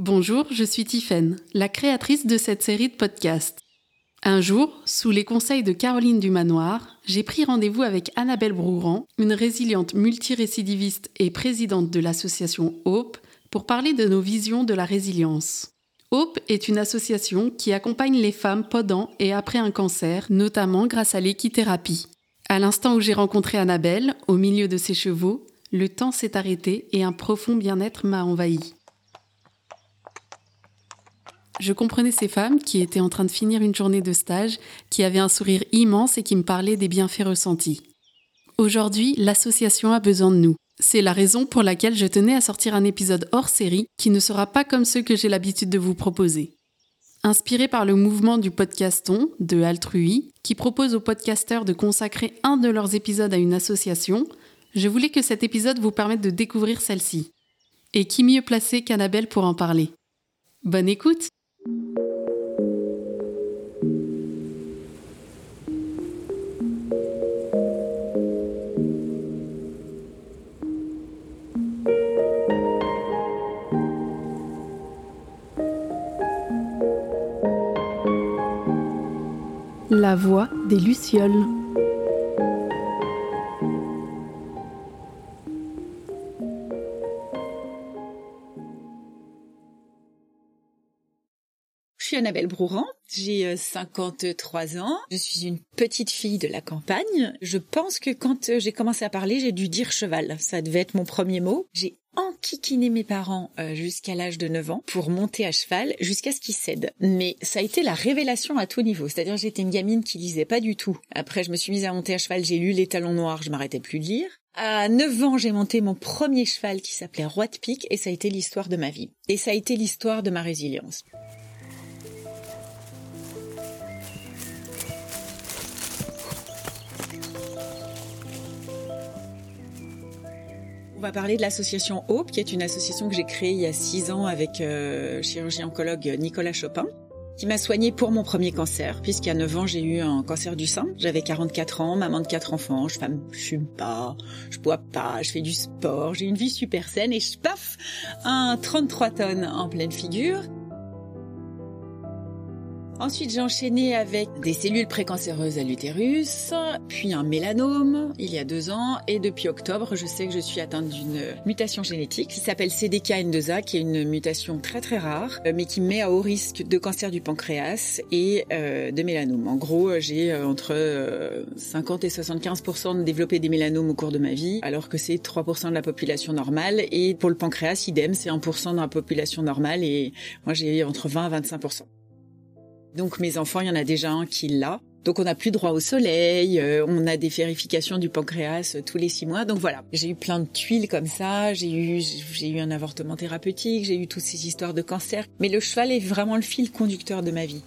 Bonjour, je suis Tiffaine, la créatrice de cette série de podcasts. Un jour, sous les conseils de Caroline Dumanoir, j'ai pris rendez-vous avec Annabelle Brouran, une résiliente multirécidiviste et présidente de l'association Hope, pour parler de nos visions de la résilience. Hope est une association qui accompagne les femmes pendant et après un cancer, notamment grâce à l'équithérapie. À l'instant où j'ai rencontré Annabelle, au milieu de ses chevaux, le temps s'est arrêté et un profond bien-être m'a envahi. Je comprenais ces femmes qui étaient en train de finir une journée de stage, qui avaient un sourire immense et qui me parlaient des bienfaits ressentis. Aujourd'hui, l'association a besoin de nous. C'est la raison pour laquelle je tenais à sortir un épisode hors série qui ne sera pas comme ceux que j'ai l'habitude de vous proposer. Inspiré par le mouvement du podcaston de Altrui, qui propose aux podcasteurs de consacrer un de leurs épisodes à une association, je voulais que cet épisode vous permette de découvrir celle-ci. Et qui mieux placé qu'Annabelle pour en parler? Bonne écoute La voix des Lucioles. Annabelle Brouran, j'ai 53 ans, je suis une petite fille de la campagne. Je pense que quand j'ai commencé à parler, j'ai dû dire cheval, ça devait être mon premier mot. J'ai enquiquiné mes parents euh, jusqu'à l'âge de 9 ans pour monter à cheval jusqu'à ce qu'ils cèdent. Mais ça a été la révélation à tout niveau. C'est-à-dire j'étais une gamine qui lisait pas du tout. Après je me suis mise à monter à cheval, j'ai lu Les Talons Noirs, je m'arrêtais plus de lire. À 9 ans, j'ai monté mon premier cheval qui s'appelait Roi de Pique et ça a été l'histoire de ma vie. Et ça a été l'histoire de ma résilience. On va parler de l'association Hope, qui est une association que j'ai créée il y a six ans avec euh, chirurgien oncologue Nicolas Chopin, qui m'a soignée pour mon premier cancer, puisqu'à 9 ans j'ai eu un cancer du sein. J'avais 44 ans, maman de quatre enfants, je femme, je fume pas, je bois pas, je fais du sport, j'ai une vie super saine et je paf, un 33 tonnes en pleine figure. Ensuite, j'ai enchaîné avec des cellules précancéreuses à l'utérus, puis un mélanome il y a deux ans, et depuis octobre, je sais que je suis atteinte d'une mutation génétique qui s'appelle CDKN2A, qui est une mutation très très rare, mais qui met à haut risque de cancer du pancréas et euh, de mélanome. En gros, j'ai euh, entre 50 euh, et 75% de développé des mélanomes au cours de ma vie, alors que c'est 3% de la population normale. Et pour le pancréas, idem, c'est 1% de la population normale, et moi j'ai entre 20 à 25 donc mes enfants, il y en a déjà un qui l'a. Donc on n'a plus droit au soleil, euh, on a des vérifications du pancréas euh, tous les six mois. Donc voilà, j'ai eu plein de tuiles comme ça, j'ai eu j'ai eu un avortement thérapeutique, j'ai eu toutes ces histoires de cancer. Mais le cheval est vraiment le fil conducteur de ma vie.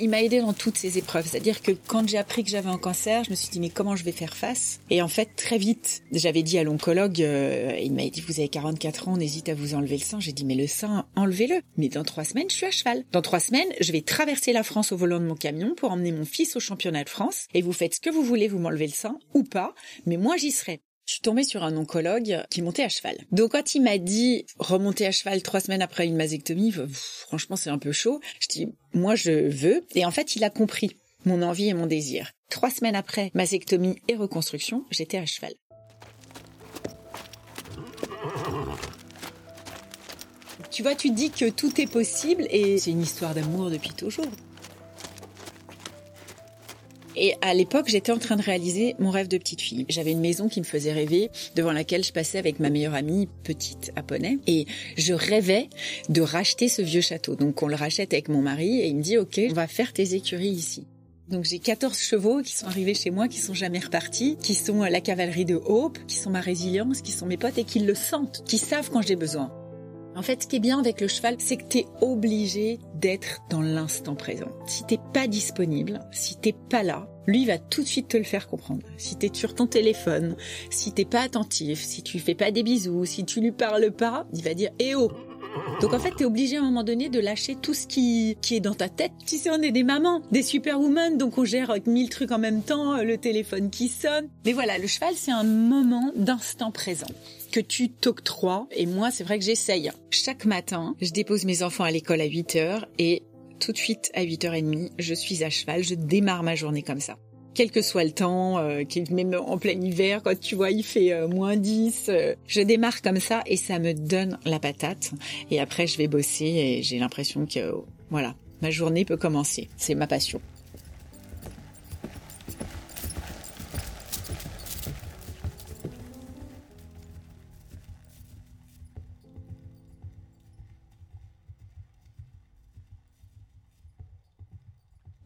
Il m'a aidé dans toutes ces épreuves. C'est-à-dire que quand j'ai appris que j'avais un cancer, je me suis dit mais comment je vais faire face? Et en fait, très vite, j'avais dit à l'oncologue, euh, il m'a dit vous avez 44 ans, on hésite à vous enlever le sein. J'ai dit mais le sein, enlevez-le. Mais dans trois semaines, je suis à cheval. Dans trois semaines, je vais traverser la France au volant de mon camion pour emmener mon fils au championnat de France. Et vous faites ce que vous voulez, vous m'enlevez le sein ou pas, mais moi j'y serai je suis tombée sur un oncologue qui montait à cheval. Donc quand il m'a dit remonter à cheval trois semaines après une mastectomie, franchement c'est un peu chaud. Je dis moi je veux et en fait il a compris mon envie et mon désir. Trois semaines après mastectomie et reconstruction, j'étais à cheval. Tu vois, tu dis que tout est possible et c'est une histoire d'amour depuis toujours. Et à l'époque, j'étais en train de réaliser mon rêve de petite fille. J'avais une maison qui me faisait rêver, devant laquelle je passais avec ma meilleure amie, petite à. Et je rêvais de racheter ce vieux château. Donc on le rachète avec mon mari et il me dit, OK, on va faire tes écuries ici. Donc j'ai 14 chevaux qui sont arrivés chez moi, qui sont jamais repartis, qui sont la cavalerie de Hope, qui sont ma résilience, qui sont mes potes et qui le sentent, qui savent quand j'ai besoin. En fait, ce qui est bien avec le cheval, c'est que tu es obligé d'être dans l'instant présent. Si t'es pas disponible, si t'es pas là, lui va tout de suite te le faire comprendre. Si t'es sur ton téléphone, si t'es pas attentif, si tu fais pas des bisous, si tu lui parles pas, il va dire "Eh oh, Donc en fait, t'es obligé à un moment donné de lâcher tout ce qui, qui est dans ta tête. Tu sais, on est des mamans, des superwomen, donc on gère mille trucs en même temps, le téléphone qui sonne. Mais voilà, le cheval, c'est un moment d'instant présent que tu t'octroies. Et moi, c'est vrai que j'essaye. Chaque matin, je dépose mes enfants à l'école à 8 heures et tout de suite à 8h30, je suis à cheval, je démarre ma journée comme ça quel que soit le temps, euh, même en plein hiver, quand tu vois il fait euh, moins 10, euh, je démarre comme ça et ça me donne la patate. Et après je vais bosser et j'ai l'impression que voilà, ma journée peut commencer. C'est ma passion.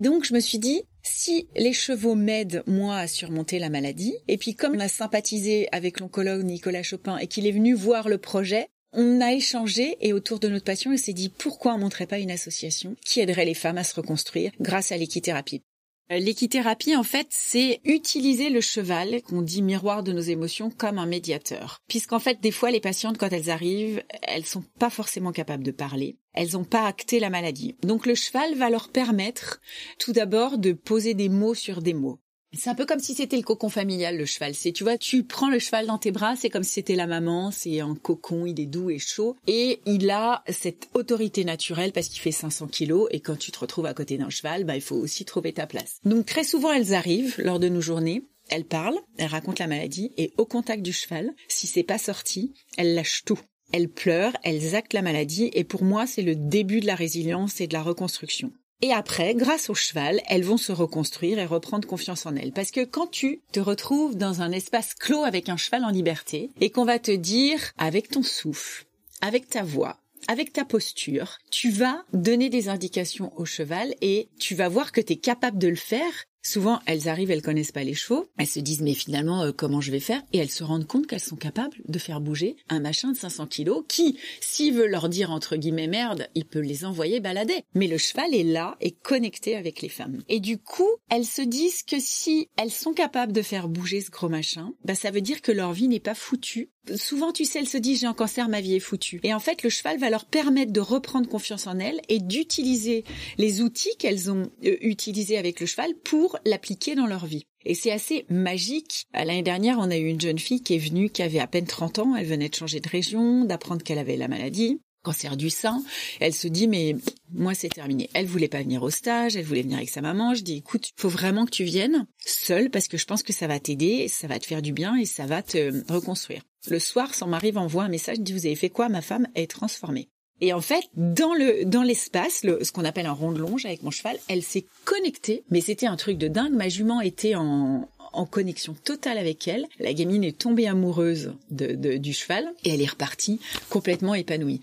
Donc je me suis dit, si les chevaux m'aident, moi, à surmonter la maladie, et puis comme on a sympathisé avec l'oncologue Nicolas Chopin et qu'il est venu voir le projet, on a échangé et autour de notre passion, il s'est dit pourquoi on montrait pas une association qui aiderait les femmes à se reconstruire grâce à l'équithérapie? Euh, l'équithérapie, en fait, c'est utiliser le cheval, qu'on dit miroir de nos émotions, comme un médiateur. Puisqu'en fait, des fois, les patientes, quand elles arrivent, elles sont pas forcément capables de parler. Elles n'ont pas acté la maladie. Donc le cheval va leur permettre, tout d'abord, de poser des mots sur des mots. C'est un peu comme si c'était le cocon familial, le cheval. C'est, tu vois, tu prends le cheval dans tes bras, c'est comme si c'était la maman, c'est un cocon, il est doux et chaud. Et il a cette autorité naturelle parce qu'il fait 500 kilos et quand tu te retrouves à côté d'un cheval, bah, il faut aussi trouver ta place. Donc très souvent, elles arrivent lors de nos journées. Elles parlent, elles racontent la maladie et au contact du cheval, si c'est pas sorti, elles lâchent tout. Elles pleurent, elles actent la maladie et pour moi, c'est le début de la résilience et de la reconstruction. Et après, grâce au cheval, elles vont se reconstruire et reprendre confiance en elles. Parce que quand tu te retrouves dans un espace clos avec un cheval en liberté et qu'on va te dire avec ton souffle, avec ta voix, avec ta posture, tu vas donner des indications au cheval et tu vas voir que tu es capable de le faire Souvent, elles arrivent, elles connaissent pas les chevaux, elles se disent mais finalement euh, comment je vais faire? Et elles se rendent compte qu'elles sont capables de faire bouger un machin de 500 kilos qui, s'il veut leur dire entre guillemets merde, il peut les envoyer balader. Mais le cheval est là et connecté avec les femmes. Et du coup, elles se disent que si elles sont capables de faire bouger ce gros machin, bah ça veut dire que leur vie n'est pas foutue. Souvent, tu sais, elles se disent j'ai un cancer, ma vie est foutue. Et en fait, le cheval va leur permettre de reprendre confiance en elles et d'utiliser les outils qu'elles ont euh, utilisés avec le cheval pour l'appliquer dans leur vie. Et c'est assez magique. L'année dernière, on a eu une jeune fille qui est venue, qui avait à peine 30 ans. Elle venait de changer de région, d'apprendre qu'elle avait la maladie cancer du sein. Elle se dit mais moi c'est terminé. Elle voulait pas venir au stage, elle voulait venir avec sa maman. Je dis écoute, faut vraiment que tu viennes seule parce que je pense que ça va t'aider, ça va te faire du bien et ça va te reconstruire. Le soir, son mari m'envoie un message, dit vous avez fait quoi Ma femme? Est transformée. Et en fait, dans le dans l'espace, ce qu'on appelle un rond de longe avec mon cheval, elle s'est connectée. Mais c'était un truc de dingue. Ma jument était en en connexion totale avec elle. La gamine est tombée amoureuse de, du cheval et elle est repartie complètement épanouie.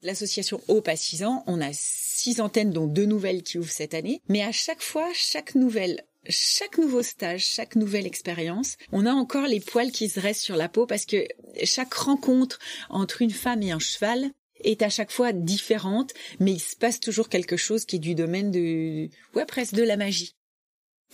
L'association Hope à 6 ans, on a six antennes dont deux nouvelles qui ouvrent cette année. Mais à chaque fois, chaque nouvelle chaque nouveau stage, chaque nouvelle expérience, on a encore les poils qui se restent sur la peau parce que chaque rencontre entre une femme et un cheval est à chaque fois différente, mais il se passe toujours quelque chose qui est du domaine de, ouais, presque de la magie.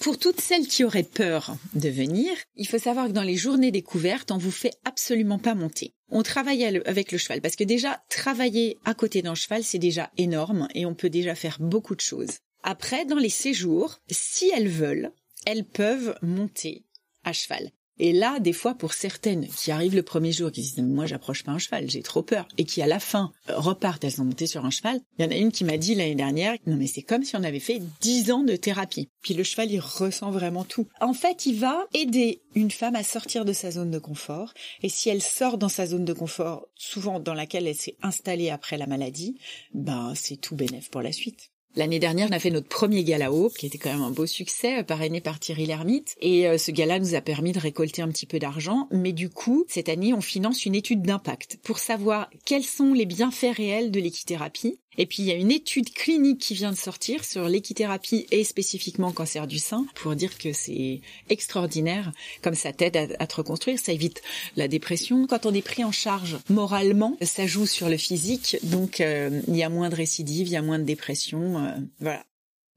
Pour toutes celles qui auraient peur de venir, il faut savoir que dans les journées découvertes, on vous fait absolument pas monter. On travaille avec le cheval parce que déjà, travailler à côté d'un cheval, c'est déjà énorme et on peut déjà faire beaucoup de choses. Après, dans les séjours, si elles veulent, elles peuvent monter à cheval. Et là, des fois, pour certaines qui arrivent le premier jour, qui disent moi j'approche pas un cheval, j'ai trop peur, et qui à la fin euh, repartent, elles sont montées sur un cheval. Il y en a une qui m'a dit l'année dernière, non mais c'est comme si on avait fait dix ans de thérapie. Puis le cheval, il ressent vraiment tout. En fait, il va aider une femme à sortir de sa zone de confort. Et si elle sort dans sa zone de confort, souvent dans laquelle elle s'est installée après la maladie, ben c'est tout bénéf pour la suite. L'année dernière, on a fait notre premier gala qui était quand même un beau succès, euh, parrainé par Thierry Lhermitte. Et euh, ce gala nous a permis de récolter un petit peu d'argent. Mais du coup, cette année, on finance une étude d'impact pour savoir quels sont les bienfaits réels de l'équithérapie et puis il y a une étude clinique qui vient de sortir sur l'équithérapie et spécifiquement cancer du sein pour dire que c'est extraordinaire comme ça t'aide à, te reconstruire, ça évite la dépression. Quand on est pris en charge moralement, ça joue sur le physique, donc euh, il y a moins de récidives, il y a moins de dépression, euh, voilà.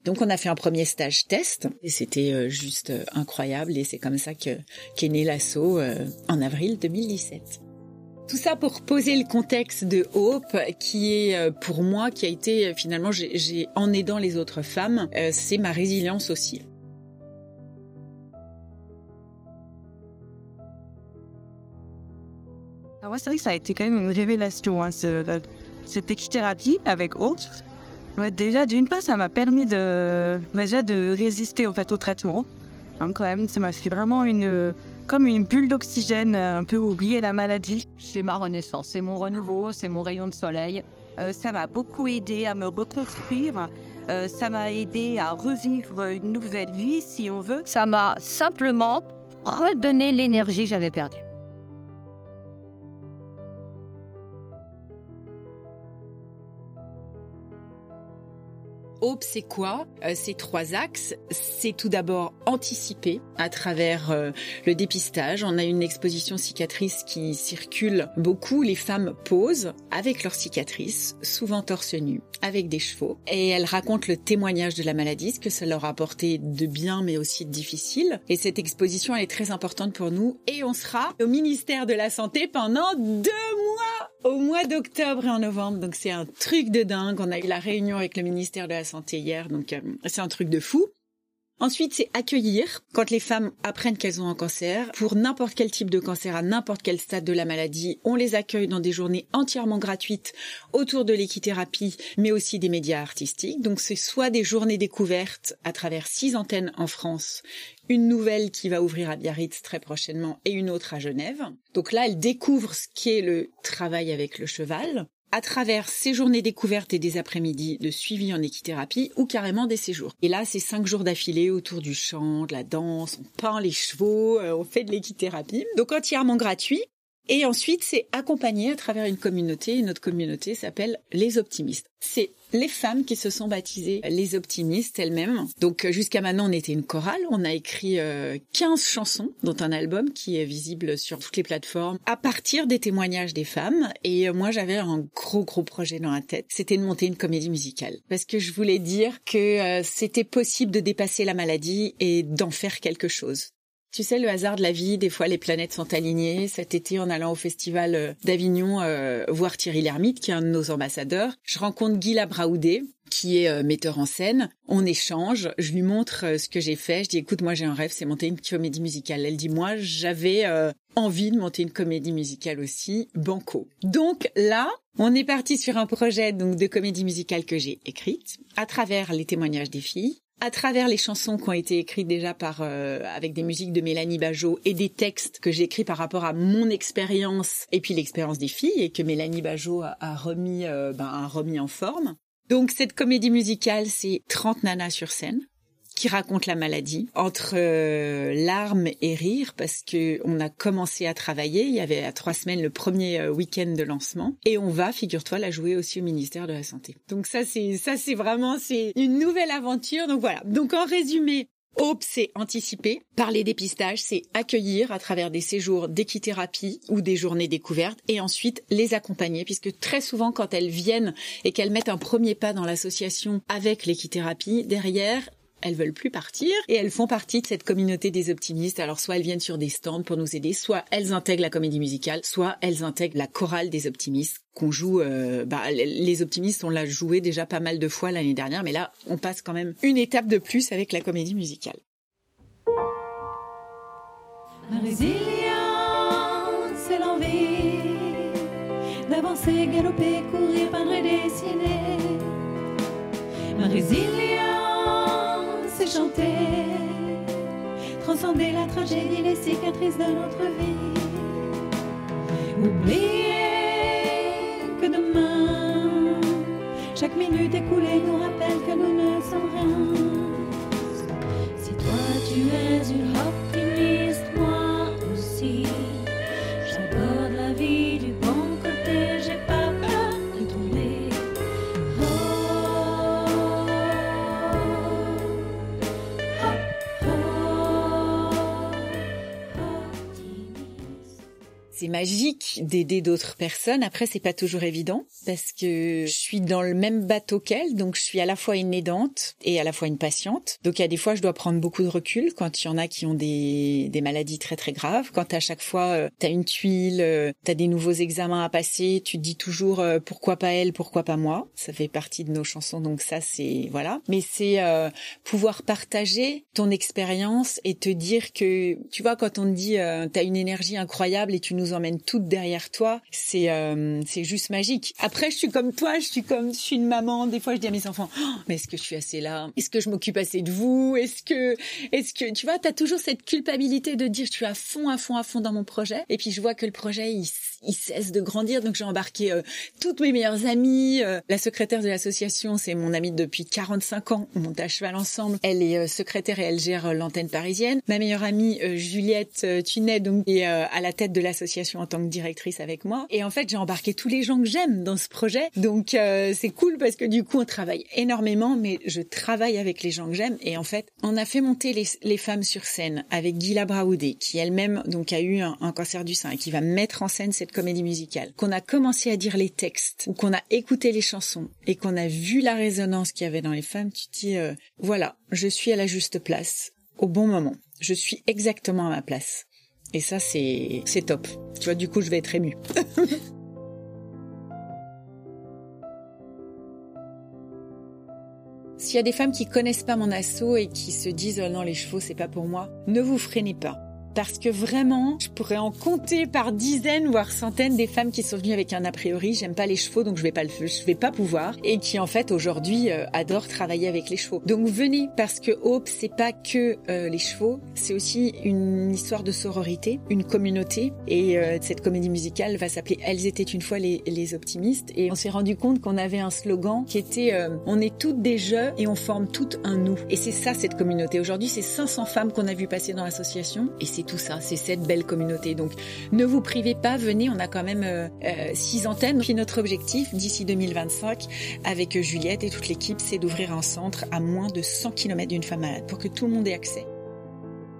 Donc on a fait un premier stage test et c'était euh, juste incroyable et c'est comme ça que qu'est né l'assaut en avril 2017. Tout ça pour poser le contexte de Hope, qui est euh, pour moi, qui a été euh, finalement, j'ai en aidant les autres femmes, euh, c'est ma résilience aussi. Alors c'est vrai que ça a été quand même une révélation, hein, cette équithérapie avec Hope. déjà, d'une part, ça m'a permis de, déjà de résister en fait, au traitement. Hein, quand même, ça m'a fait vraiment une, comme une bulle d'oxygène, euh, un peu oublier la maladie. C'est ma renaissance, c'est mon renouveau, c'est mon rayon de soleil. Euh, ça m'a beaucoup aidé à me reconstruire. Euh, ça m'a aidé à revivre une nouvelle vie, si on veut. Ça m'a simplement redonné l'énergie que j'avais perdue. Hope, c'est quoi? Euh, Ces trois axes, c'est tout d'abord anticiper à travers euh, le dépistage. On a une exposition cicatrice qui circule beaucoup. Les femmes posent avec leurs cicatrices, souvent torse nu, avec des chevaux, et elles racontent le témoignage de la maladie, ce que ça leur a apporté de bien, mais aussi de difficile. Et cette exposition, elle est très importante pour nous. Et on sera au ministère de la Santé pendant deux au mois d'octobre et en novembre. Donc c'est un truc de dingue. On a eu la réunion avec le ministère de la Santé hier, donc euh, c'est un truc de fou. Ensuite, c'est accueillir quand les femmes apprennent qu'elles ont un cancer. Pour n'importe quel type de cancer, à n'importe quel stade de la maladie, on les accueille dans des journées entièrement gratuites autour de l'équithérapie, mais aussi des médias artistiques. Donc c'est soit des journées découvertes à travers six antennes en France, une nouvelle qui va ouvrir à Biarritz très prochainement et une autre à Genève. Donc là, elles découvrent ce qu'est le travail avec le cheval à travers ces journées découvertes et des après-midi de suivi en équithérapie ou carrément des séjours. Et là, c'est cinq jours d'affilée autour du chant, de la danse, on peint les chevaux, euh, on fait de l'équithérapie. Donc entièrement gratuit. Et ensuite, c'est accompagné à travers une communauté. Notre communauté s'appelle les optimistes. C'est les femmes qui se sont baptisées les optimistes elles-mêmes. Donc euh, jusqu'à maintenant, on était une chorale. On a écrit 15 euh, chansons, dont un album qui est visible sur toutes les plateformes, à partir des témoignages des femmes. Et euh, moi, j'avais un gros, gros projet dans la tête. C'était de monter une comédie musicale. Parce que je voulais dire que c'était possible de dépasser la maladie et d'en faire quelque chose. Tu sais, le hasard de la vie, des fois les planètes sont alignées. Cet été, en allant au festival euh, d'Avignon euh, voir Thierry Lhermitte, qui est un de nos ambassadeurs, je rencontre Guy Labraoudé, qui est euh, metteur en scène. On échange, je lui montre ce que j'ai fait. Je dis, écoute, moi j'ai un rêve, c'est monter une comédie musicale. Elle dit, moi j'avais envie de monter une comédie musicale aussi, banco. Donc là, on est parti sur un projet donc de comédie musicale que j'ai écrite à travers les témoignages des filles à travers les chansons qui ont été écrites déjà par euh, avec des musiques de Mélanie Bajot et des textes que j'ai écrits par rapport à mon expérience et puis l'expérience des filles et que Mélanie Bajot a, remis euh, ben, a remis en forme. Donc cette comédie musicale, c'est 30 nanas sur scène qui raconte la maladie entre euh, larmes et rires parce que on a commencé à travailler. Il y avait à trois semaines le premier euh, week-end de lancement et on va, figure-toi, la jouer aussi au ministère de la santé. Donc ça c'est ça c'est vraiment c'est une nouvelle aventure. Donc voilà. Donc en résumé, Hope, c'est anticiper. Par les dépistages, c'est accueillir à travers des séjours d'équithérapie ou des journées découvertes et ensuite les accompagner puisque très souvent quand elles viennent et qu'elles mettent un premier pas dans l'association avec l'équithérapie, derrière, elles veulent plus partir et elles font partie de cette communauté des optimistes. Alors soit elles viennent sur des stands pour nous aider, soit elles intègrent la comédie musicale, soit elles intègrent la chorale des optimistes qu'on joue. Euh, bah, les optimistes, on l'a joué déjà pas mal de fois l'année dernière, mais là, on passe quand même une étape de plus avec la comédie musicale. Chanter, transcender la tragédie, les cicatrices de notre vie. Oublier que demain, chaque minute écoulée nous rappelle que nous ne sommes rien. Si toi tu es une C'est magique d'aider d'autres personnes. Après, c'est pas toujours évident parce que je suis dans le même bateau qu'elle, donc je suis à la fois une aidante et à la fois une patiente. Donc il y a des fois, je dois prendre beaucoup de recul quand il y en a qui ont des, des maladies très très graves. Quand à chaque fois, euh, tu as une tuile, euh, tu as des nouveaux examens à passer, tu te dis toujours euh, pourquoi pas elle, pourquoi pas moi. Ça fait partie de nos chansons, donc ça c'est voilà. Mais c'est euh, pouvoir partager ton expérience et te dire que tu vois quand on te dit euh, tu as une énergie incroyable et tu nous emmènes toutes derrière toi, c'est euh, c'est juste magique. Après je suis comme toi, je suis comme je suis une maman, des fois je dis à mes enfants Oh, mais est-ce que je suis assez là? Est-ce que je m'occupe assez de vous? Est-ce que est-ce que tu vois, tu as toujours cette culpabilité de dire je suis à fond à fond à fond dans mon projet. Et puis je vois que le projet il, il cesse de grandir donc j'ai embarqué euh, toutes mes meilleures amies, euh, la secrétaire de l'association, c'est mon amie depuis 45 ans, on monte à cheval ensemble. Elle est euh, secrétaire et elle gère euh, l'antenne parisienne. Ma meilleure amie euh, Juliette euh, Tunet donc est à la tête de l'association en tant que directrice avec moi. Et en fait, j'ai embarqué tous les gens que j'aime dans ce projet. Donc c'est cool parce que du coup, on travaille énormément, mais je travaille avec les gens que j'aime. Et en fait, on a fait monter les, les femmes sur scène avec Gila Braoudé, qui elle-même donc a eu un cancer du sein et qui va mettre en scène cette comédie musicale. Qu'on a commencé à dire les textes, ou qu'on a écouté les chansons et qu'on a vu la résonance qu'il y avait dans les femmes, tu te dis euh, voilà, je suis à la juste place au bon moment. Je suis exactement à ma place. Et ça, c'est c'est top. Tu vois, du coup, je vais être émue. S'il y a des femmes qui connaissent pas mon assaut et qui se disent oh non les chevaux c'est pas pour moi, ne vous freinez pas. Parce que vraiment, je pourrais en compter par dizaines voire centaines des femmes qui sont venues avec un a priori, j'aime pas les chevaux donc je vais pas le je vais pas pouvoir et qui en fait aujourd'hui euh, adorent travailler avec les chevaux. Donc venez parce que Hope c'est pas que euh, les chevaux, c'est aussi une histoire de sororité, une communauté et euh, cette comédie musicale va s'appeler Elles étaient une fois les, les optimistes et on s'est rendu compte qu'on avait un slogan qui était euh, on est toutes des jeux et on forme toutes un nous. Et c'est ça cette communauté. Aujourd'hui, c'est 500 femmes qu'on a vu passer dans l'association et c'est tout ça, c'est cette belle communauté. Donc ne vous privez pas, venez, on a quand même euh, euh, six antennes. Puis notre objectif d'ici 2025 avec Juliette et toute l'équipe, c'est d'ouvrir un centre à moins de 100 km d'une femme malade pour que tout le monde ait accès.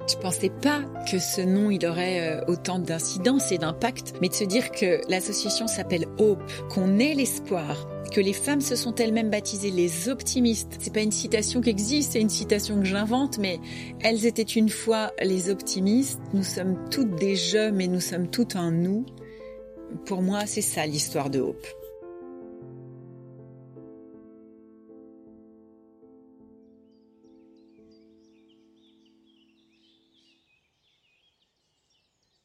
Je pensais pas que ce nom il aurait euh, autant d'incidence et d'impact, mais de se dire que l'association s'appelle Hope, qu'on ait l'espoir, que les femmes se sont elles-mêmes baptisées les optimistes. C'est pas une citation qui existe, c'est une citation que j'invente, mais elles étaient une fois les optimistes. Nous sommes toutes des jeux, mais nous sommes toutes un nous. Pour moi, c'est ça l'histoire de Hope.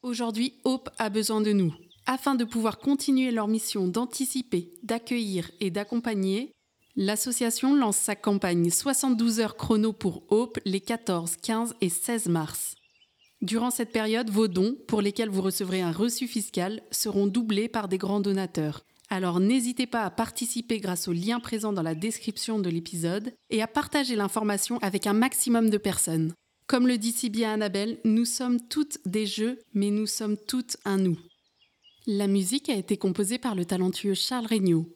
Aujourd'hui, Hope a besoin de nous. Afin de pouvoir continuer leur mission d'anticiper, d'accueillir et d'accompagner, l'association lance sa campagne 72 heures chrono pour Hope les 14, 15 et 16 mars. Durant cette période, vos dons, pour lesquels vous recevrez un reçu fiscal, seront doublés par des grands donateurs. Alors n'hésitez pas à participer grâce au lien présent dans la description de l'épisode et à partager l'information avec un maximum de personnes. Comme le dit si bien Annabelle, nous sommes toutes des jeux, mais nous sommes toutes un nous. La musique a été composée par le talentueux Charles Regnault.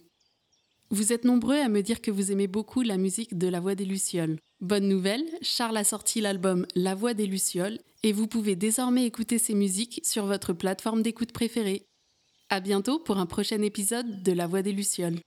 Vous êtes nombreux à me dire que vous aimez beaucoup la musique de La Voix des Lucioles. Bonne nouvelle, Charles a sorti l'album La Voix des Lucioles et vous pouvez désormais écouter ses musiques sur votre plateforme d'écoute préférée. À bientôt pour un prochain épisode de La Voix des Lucioles.